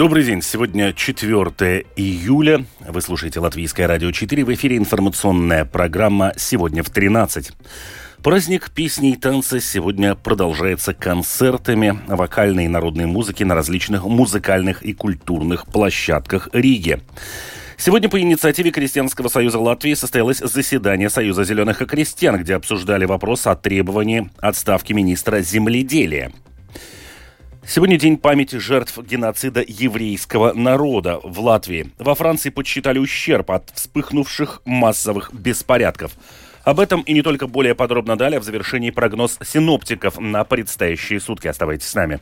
Добрый день. Сегодня 4 июля. Вы слушаете Латвийское радио 4. В эфире информационная программа «Сегодня в 13». Праздник песни и танца сегодня продолжается концертами вокальной и народной музыки на различных музыкальных и культурных площадках Риги. Сегодня по инициативе Крестьянского союза Латвии состоялось заседание Союза зеленых и крестьян, где обсуждали вопрос о требовании отставки министра земледелия. Сегодня день памяти жертв геноцида еврейского народа в Латвии. Во Франции подсчитали ущерб от вспыхнувших массовых беспорядков. Об этом и не только более подробно далее в завершении прогноз синоптиков на предстоящие сутки. Оставайтесь с нами.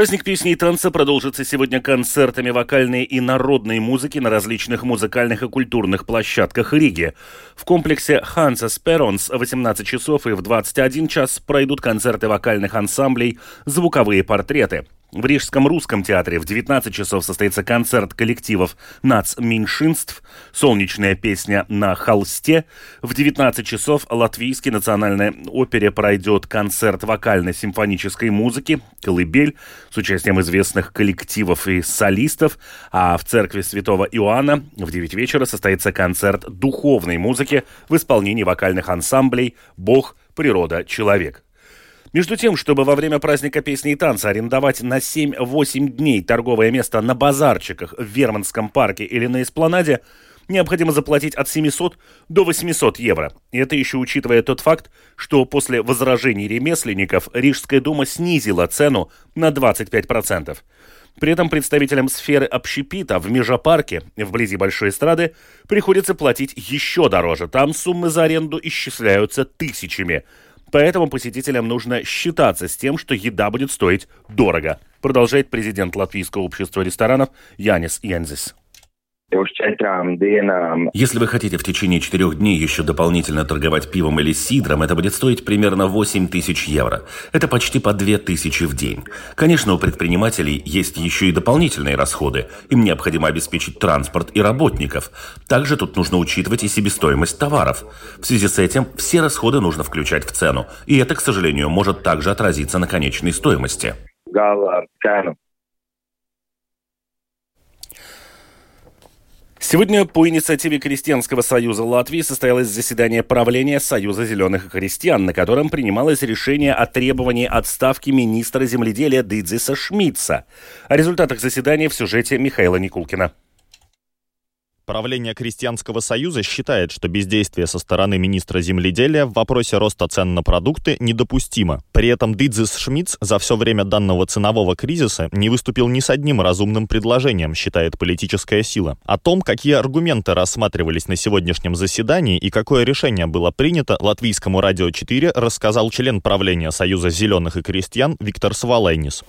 Праздник песни и танца продолжится сегодня концертами вокальной и народной музыки на различных музыкальных и культурных площадках Риги. В комплексе Ханса Сперонс в 18 часов и в 21 час пройдут концерты вокальных ансамблей «Звуковые портреты». В Рижском русском театре в 19 часов состоится концерт коллективов нацменьшинств, солнечная песня на холсте. В 19 часов Латвийской национальной опере пройдет концерт вокально-симфонической музыки «Колыбель» с участием известных коллективов и солистов. А в церкви святого Иоанна в 9 вечера состоится концерт духовной музыки в исполнении вокальных ансамблей «Бог, природа, человек». Между тем, чтобы во время праздника песни и танца арендовать на 7-8 дней торговое место на базарчиках в Верманском парке или на Эспланаде, необходимо заплатить от 700 до 800 евро. И это еще учитывая тот факт, что после возражений ремесленников Рижская дума снизила цену на 25%. При этом представителям сферы общепита в Межапарке, вблизи Большой эстрады, приходится платить еще дороже. Там суммы за аренду исчисляются тысячами – Поэтому посетителям нужно считаться с тем, что еда будет стоить дорого, продолжает президент Латвийского общества ресторанов Янис Янзис. Если вы хотите в течение четырех дней еще дополнительно торговать пивом или сидром, это будет стоить примерно 8 тысяч евро. Это почти по 2 тысячи в день. Конечно, у предпринимателей есть еще и дополнительные расходы. Им необходимо обеспечить транспорт и работников. Также тут нужно учитывать и себестоимость товаров. В связи с этим все расходы нужно включать в цену. И это, к сожалению, может также отразиться на конечной стоимости. Сегодня по инициативе Крестьянского союза Латвии состоялось заседание правления Союза зеленых крестьян, на котором принималось решение о требовании отставки министра земледелия Дидзиса Шмидца. О результатах заседания в сюжете Михаила Никулкина. Правление Крестьянского союза считает, что бездействие со стороны министра земледелия в вопросе роста цен на продукты недопустимо. При этом Дидзис Шмидц за все время данного ценового кризиса не выступил ни с одним разумным предложением, считает политическая сила. О том, какие аргументы рассматривались на сегодняшнем заседании и какое решение было принято, Латвийскому радио 4 рассказал член правления Союза зеленых и крестьян Виктор Свалайнис.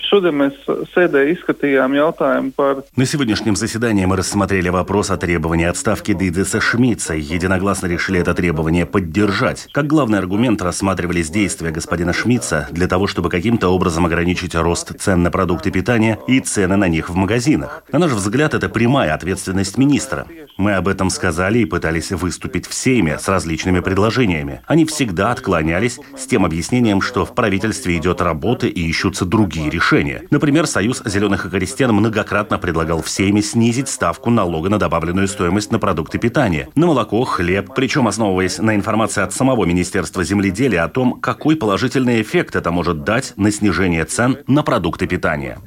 На сегодняшнем заседании мы рассмотрели вопрос о требовании требование отставки Дидеса Шмидца и единогласно решили это требование поддержать. Как главный аргумент рассматривались действия господина Шмидца для того, чтобы каким-то образом ограничить рост цен на продукты питания и цены на них в магазинах. На наш взгляд, это прямая ответственность министра. Мы об этом сказали и пытались выступить в Сейме с различными предложениями. Они всегда отклонялись с тем объяснением, что в правительстве идет работа и ищутся другие решения. Например, Союз зеленых и крестьян многократно предлагал в Сейме снизить ставку налога на добавленную стоимость стоимость на продукты питания, на молоко, хлеб, причем основываясь на информации от самого Министерства земледелия о том, какой положительный эффект это может дать на снижение цен на продукты питания.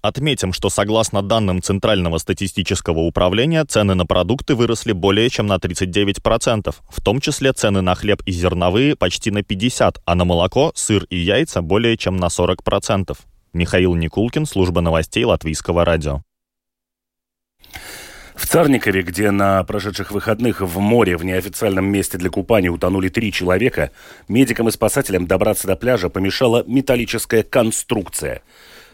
Отметим, что согласно данным Центрального статистического управления, цены на продукты выросли более чем на 39%, в том числе цены на хлеб и зерновые почти на 50%, а на молоко, сыр и яйца более чем на 40%. Михаил Никулкин, служба новостей Латвийского радио. В Царникове, где на прошедших выходных в море в неофициальном месте для купания утонули три человека, медикам и спасателям добраться до пляжа помешала металлическая конструкция.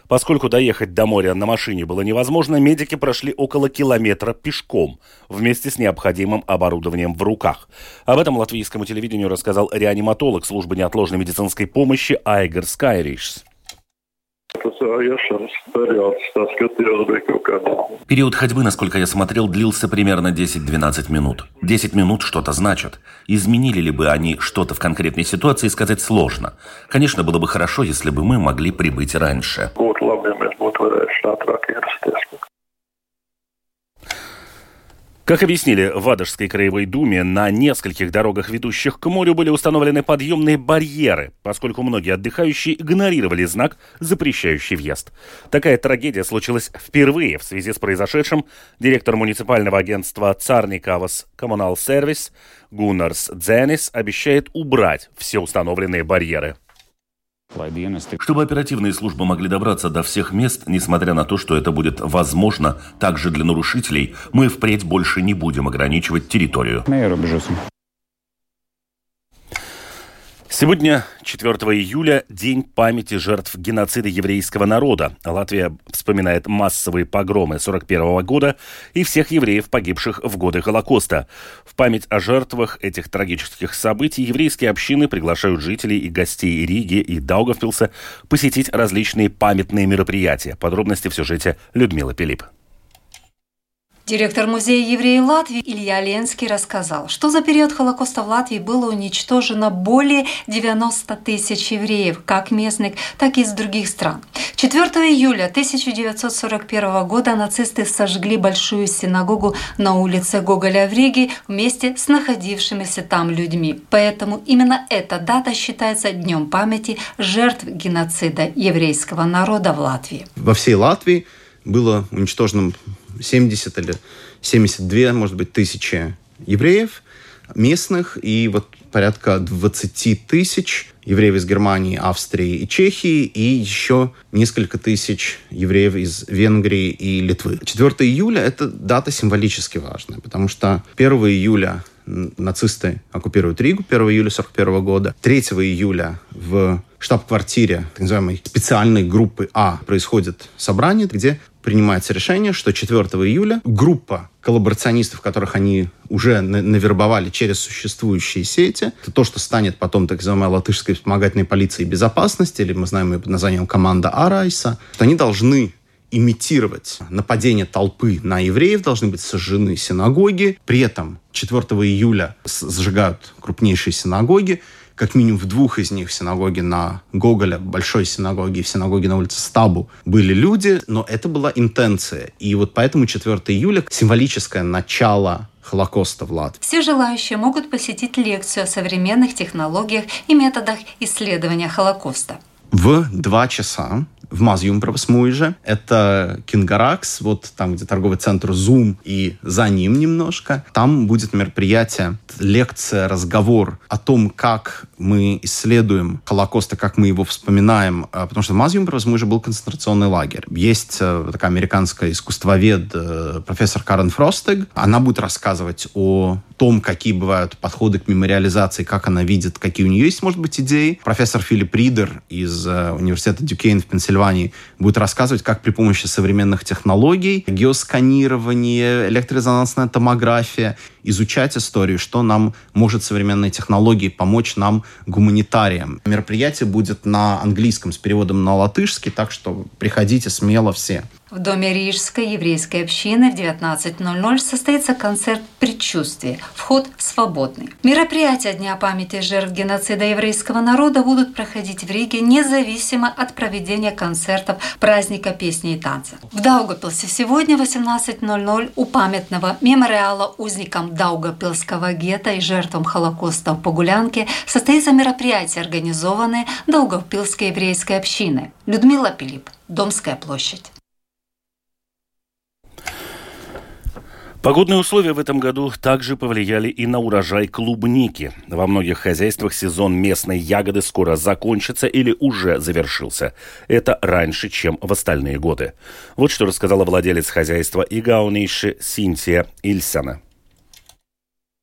Поскольку доехать до моря на машине было невозможно, медики прошли около километра пешком, вместе с необходимым оборудованием в руках. Об этом латвийскому телевидению рассказал реаниматолог службы неотложной медицинской помощи Айгер Скайришс. Период ходьбы, насколько я смотрел, длился примерно 10-12 минут. 10 минут что-то значат. Изменили ли бы они что-то в конкретной ситуации, сказать сложно. Конечно, было бы хорошо, если бы мы могли прибыть раньше. Как объяснили в Адожской краевой думе, на нескольких дорогах, ведущих к морю, были установлены подъемные барьеры, поскольку многие отдыхающие игнорировали знак, запрещающий въезд. Такая трагедия случилась впервые в связи с произошедшим. Директор муниципального агентства Царникавас Коммунал Сервис Гуннарс Дзенис обещает убрать все установленные барьеры. Чтобы оперативные службы могли добраться до всех мест, несмотря на то, что это будет возможно также для нарушителей, мы впредь больше не будем ограничивать территорию. Сегодня, 4 июля, День памяти жертв геноцида еврейского народа. Латвия вспоминает массовые погромы 41 года и всех евреев, погибших в годы Холокоста. В память о жертвах этих трагических событий еврейские общины приглашают жителей и гостей Риги и Даугавпилса посетить различные памятные мероприятия. Подробности в сюжете Людмила Пилип. Директор Музея евреев Латвии Илья Ленский рассказал, что за период Холокоста в Латвии было уничтожено более 90 тысяч евреев, как местных, так и из других стран. 4 июля 1941 года нацисты сожгли большую синагогу на улице Гоголя в Риге вместе с находившимися там людьми. Поэтому именно эта дата считается днем памяти жертв геноцида еврейского народа в Латвии. Во всей Латвии было уничтожено 70 или 72, может быть, тысячи евреев местных и вот порядка 20 тысяч евреев из Германии, Австрии и Чехии и еще несколько тысяч евреев из Венгрии и Литвы. 4 июля – это дата символически важная, потому что 1 июля нацисты оккупируют Ригу 1 июля 1941 года. 3 июля в штаб-квартире так называемой специальной группы А происходит собрание, где принимается решение, что 4 июля группа коллаборационистов, которых они уже навербовали через существующие сети, это то, что станет потом так называемой латышской вспомогательной полицией безопасности, или мы знаем ее под названием команда Арайса, что они должны имитировать нападение толпы на евреев, должны быть сожжены синагоги. При этом 4 июля сжигают крупнейшие синагоги, как минимум в двух из них, в синагоге на Гоголя, большой синагоге и в синагоге на улице Стабу, были люди, но это была интенция. И вот поэтому 4 июля символическое начало Холокоста в Латвии. Все желающие могут посетить лекцию о современных технологиях и методах исследования Холокоста. В два часа в Мазюмбровс же. Это Кингаракс, вот там, где торговый центр Zoom и за ним немножко. Там будет мероприятие, лекция, разговор о том, как мы исследуем Холокост и как мы его вспоминаем. А, потому что в Мазюмбровс же был концентрационный лагерь. Есть э, такая американская искусствовед, э, профессор Карен Фростег. Она будет рассказывать о том, какие бывают подходы к мемориализации, как она видит, какие у нее есть, может быть, идеи. Профессор Филипп Ридер из э, университета Дюкейн в Пенсильвании будет рассказывать, как при помощи современных технологий, геосканирование, электрорезонансная томография, изучать историю, что нам может современные технологии помочь нам, гуманитариям. Мероприятие будет на английском с переводом на латышский, так что приходите смело все. В Доме Рижской еврейской общины в 19.00 состоится концерт «Предчувствие». Вход свободный. Мероприятия Дня памяти жертв геноцида еврейского народа будут проходить в Риге независимо от проведения концертов праздника песни и танца. В Даугапилсе сегодня в 18.00 у памятного мемориала узникам Даугапилского гетто и жертвам Холокоста в Погулянке состоится мероприятие, организованное Даугапилской еврейской общиной. Людмила Пилип, Домская площадь. Погодные условия в этом году также повлияли и на урожай клубники. Во многих хозяйствах сезон местной ягоды скоро закончится или уже завершился. Это раньше, чем в остальные годы. Вот что рассказала владелец хозяйства Игауниши Синтия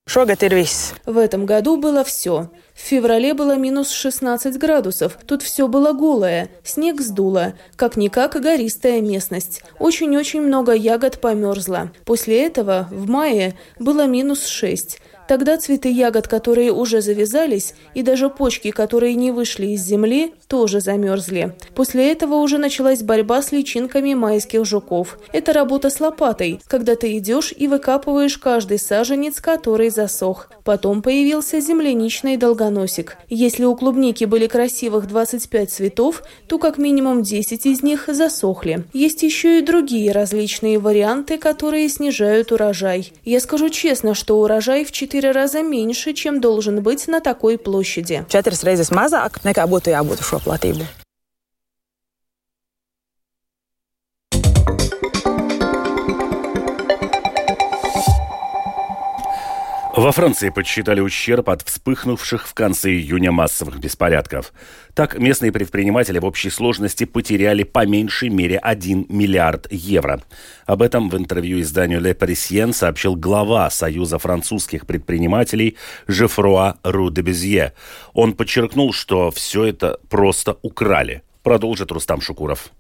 Ильсана. В этом году было все. В феврале было минус 16 градусов. Тут все было голое. Снег сдуло. Как-никак гористая местность. Очень-очень много ягод померзло. После этого в мае было минус 6. Тогда цветы ягод, которые уже завязались, и даже почки, которые не вышли из земли, тоже замерзли. После этого уже началась борьба с личинками майских жуков. Это работа с лопатой, когда ты идешь и выкапываешь каждый саженец, который засох. Потом появился земляничный долгоносик. Если у клубники были красивых 25 цветов, то как минимум 10 из них засохли. Есть еще и другие различные варианты, которые снижают урожай. Я скажу честно, что урожай в 4 четыре раза меньше, чем должен быть на такой площади. Во Франции подсчитали ущерб от вспыхнувших в конце июня массовых беспорядков. Так, местные предприниматели в общей сложности потеряли по меньшей мере 1 миллиард евро. Об этом в интервью изданию Le Parisien сообщил глава Союза французских предпринимателей Жефруа Ру де Безье. Он подчеркнул, что все это просто украли. Продолжит Рустам Шукуров.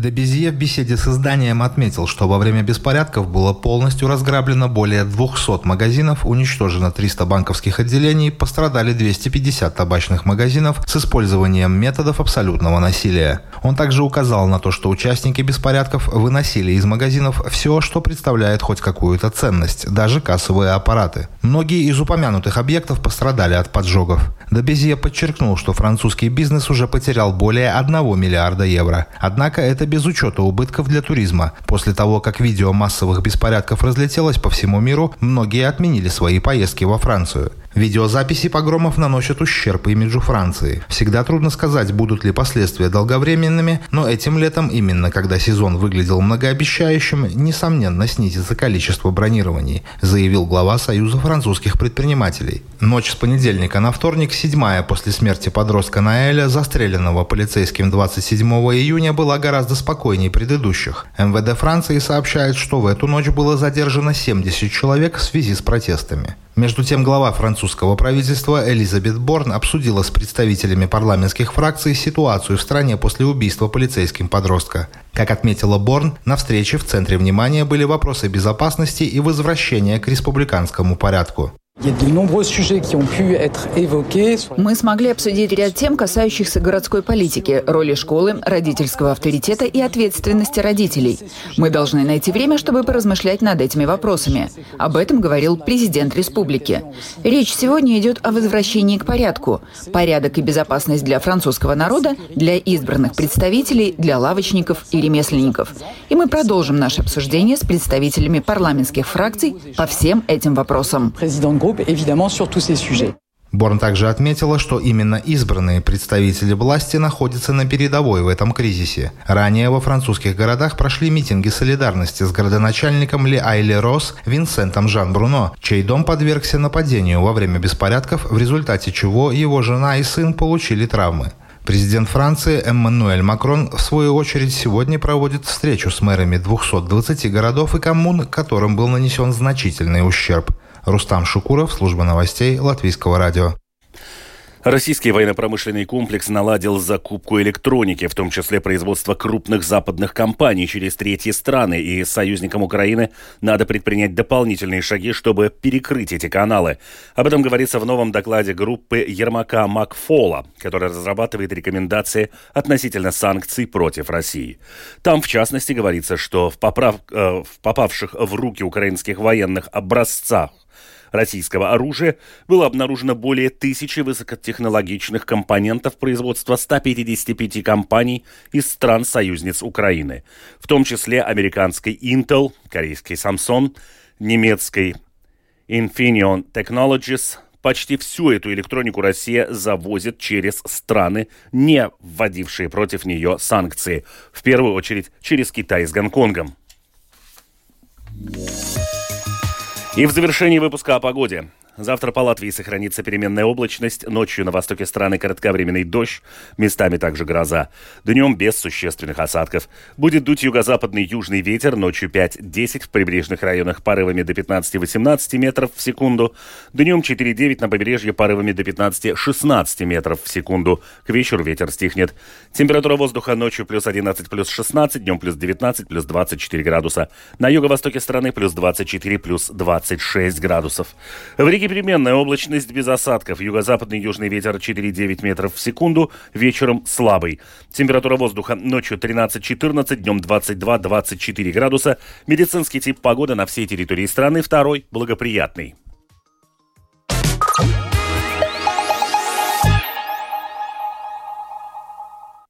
Дебезье в беседе с изданием отметил, что во время беспорядков было полностью разграблено более 200 магазинов, уничтожено 300 банковских отделений, пострадали 250 табачных магазинов с использованием методов абсолютного насилия. Он также указал на то, что участники беспорядков выносили из магазинов все, что представляет хоть какую-то ценность, даже кассовые аппараты. Многие из упомянутых объектов пострадали от поджогов. Дебезье подчеркнул, что французский бизнес уже потерял более 1 миллиарда евро. Однако это без учета убытков для туризма. После того, как видео массовых беспорядков разлетелось по всему миру, многие отменили свои поездки во Францию. Видеозаписи погромов наносят ущерб имиджу Франции. Всегда трудно сказать, будут ли последствия долговременными, но этим летом, именно когда сезон выглядел многообещающим, несомненно снизится количество бронирований, заявил глава Союза французских предпринимателей. Ночь с понедельника на вторник, седьмая после смерти подростка Наэля, застреленного полицейским 27 июня, была гораздо спокойнее предыдущих. МВД Франции сообщает, что в эту ночь было задержано 70 человек в связи с протестами. Между тем, глава французского правительства Элизабет Борн обсудила с представителями парламентских фракций ситуацию в стране после убийства полицейским подростка. Как отметила Борн, на встрече в центре внимания были вопросы безопасности и возвращения к республиканскому порядку. Мы смогли обсудить ряд тем, касающихся городской политики, роли школы, родительского авторитета и ответственности родителей. Мы должны найти время, чтобы поразмышлять над этими вопросами. Об этом говорил президент республики. Речь сегодня идет о возвращении к порядку. Порядок и безопасность для французского народа, для избранных представителей, для лавочников и ремесленников. И мы продолжим наше обсуждение с представителями парламентских фракций по всем этим вопросам groupe, évidemment, sur tous ces sujets. Борн также отметила, что именно избранные представители власти находятся на передовой в этом кризисе. Ранее во французских городах прошли митинги солидарности с городоначальником Ли Айле Рос Винсентом Жан Бруно, чей дом подвергся нападению во время беспорядков, в результате чего его жена и сын получили травмы. Президент Франции Эммануэль Макрон, в свою очередь, сегодня проводит встречу с мэрами 220 городов и коммун, которым был нанесен значительный ущерб. Рустам Шукуров, служба новостей Латвийского радио. Российский военно-промышленный комплекс наладил закупку электроники, в том числе производство крупных западных компаний через третьи страны, и союзникам Украины надо предпринять дополнительные шаги, чтобы перекрыть эти каналы. Об этом говорится в новом докладе группы Ермака Макфола, которая разрабатывает рекомендации относительно санкций против России. Там, в частности, говорится, что в, поправ... э, в попавших в руки украинских военных образцах российского оружия было обнаружено более тысячи высокотехнологичных компонентов производства 155 компаний из стран-союзниц Украины, в том числе американской Intel, корейской Samsung, немецкой Infineon Technologies, Почти всю эту электронику Россия завозит через страны, не вводившие против нее санкции. В первую очередь через Китай с Гонконгом. И в завершении выпуска о погоде. Завтра по Латвии сохранится переменная облачность. Ночью на востоке страны кратковременный дождь, местами также гроза. Днем без существенных осадков. Будет дуть юго-западный южный ветер, ночью 5-10 в прибрежных районах порывами до 15-18 метров в секунду. Днем 4-9 на побережье порывами до 15-16 метров в секунду. К вечеру ветер стихнет. Температура воздуха ночью плюс 11, плюс 16, днем плюс 19, плюс 24 градуса. На юго-востоке страны плюс 24, плюс 26 градусов. В Риге переменная облачность без осадков. Юго-западный южный ветер 4,9 метров в секунду. Вечером слабый. Температура воздуха ночью 13-14, днем 22-24 градуса. Медицинский тип погоды на всей территории страны второй благоприятный.